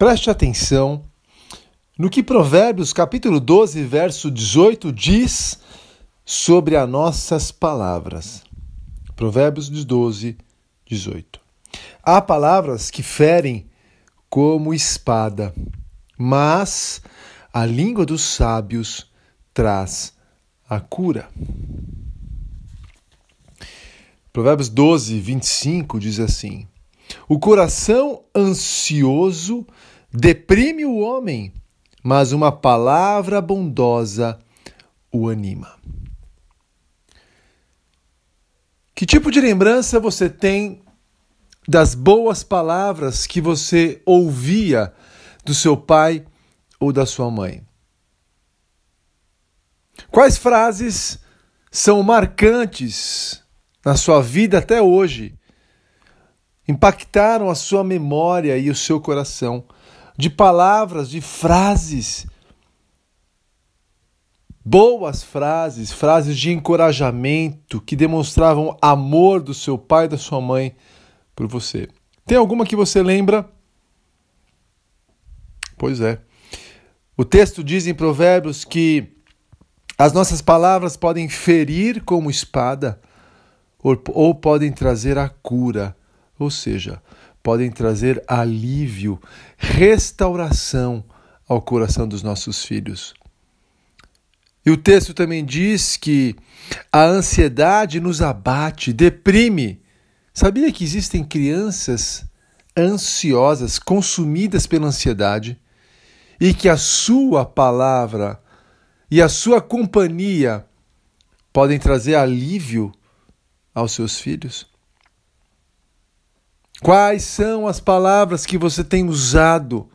Preste atenção no que Provérbios, capítulo 12, verso 18, diz sobre as nossas palavras. Provérbios 12, 18. Há palavras que ferem como espada, mas a língua dos sábios traz a cura. Provérbios 12, 25 diz assim: O coração ansioso deprime o homem, mas uma palavra bondosa o anima. Que tipo de lembrança você tem das boas palavras que você ouvia do seu pai ou da sua mãe? Quais frases são marcantes na sua vida até hoje? Impactaram a sua memória e o seu coração? de palavras, de frases. Boas frases, frases de encorajamento que demonstravam amor do seu pai e da sua mãe por você. Tem alguma que você lembra? Pois é. O texto diz em Provérbios que as nossas palavras podem ferir como espada ou, podem trazer a cura. Ou seja, podem trazer alívio, restauração ao coração dos nossos filhos. E o texto também diz que a ansiedade nos abate, deprime. Sabia que existem crianças ansiosas, consumidas pela ansiedade, e que a sua palavra e a sua companhia podem trazer alívio aos seus filhos? Quais são as palavras que você tem usado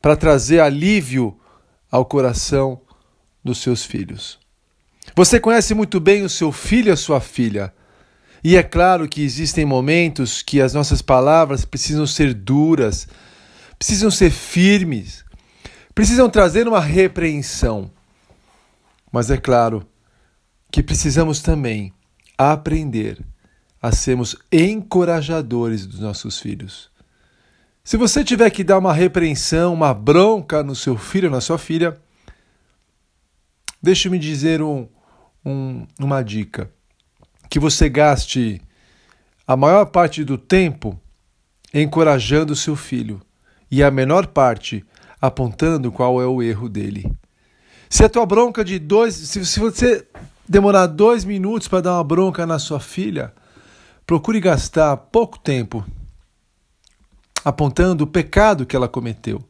para trazer alívio ao coração dos seus filhos? Você conhece muito bem o seu filho e a sua filha. E é claro que existem momentos que as nossas palavras precisam ser duras, precisam ser firmes, precisam trazer uma repreensão. Mas é claro que precisamos também aprender a sermos encorajadores dos nossos filhos. Se você tiver que dar uma repreensão, uma bronca no seu filho ou na sua filha, deixe-me dizer um, um, uma dica: que você gaste a maior parte do tempo encorajando o seu filho e a menor parte apontando qual é o erro dele. Se a tua bronca de dois, se, se você demorar dois minutos para dar uma bronca na sua filha, procure gastar pouco tempo apontando o pecado que ela cometeu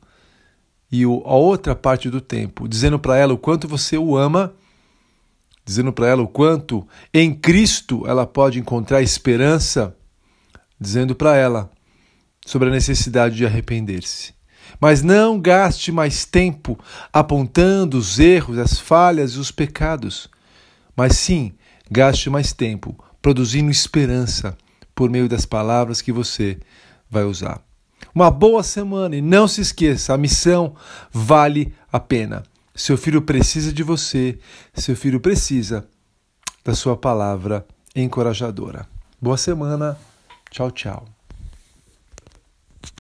e a outra parte do tempo dizendo para ela o quanto você o ama, dizendo para ela o quanto em Cristo ela pode encontrar esperança, dizendo para ela sobre a necessidade de arrepender-se. Mas não gaste mais tempo apontando os erros, as falhas e os pecados, mas sim gaste mais tempo produzindo esperança por meio das palavras que você vai usar. Uma boa semana e não se esqueça, a missão vale a pena. Seu filho precisa de você, seu filho precisa da sua palavra encorajadora. Boa semana, tchau, tchau.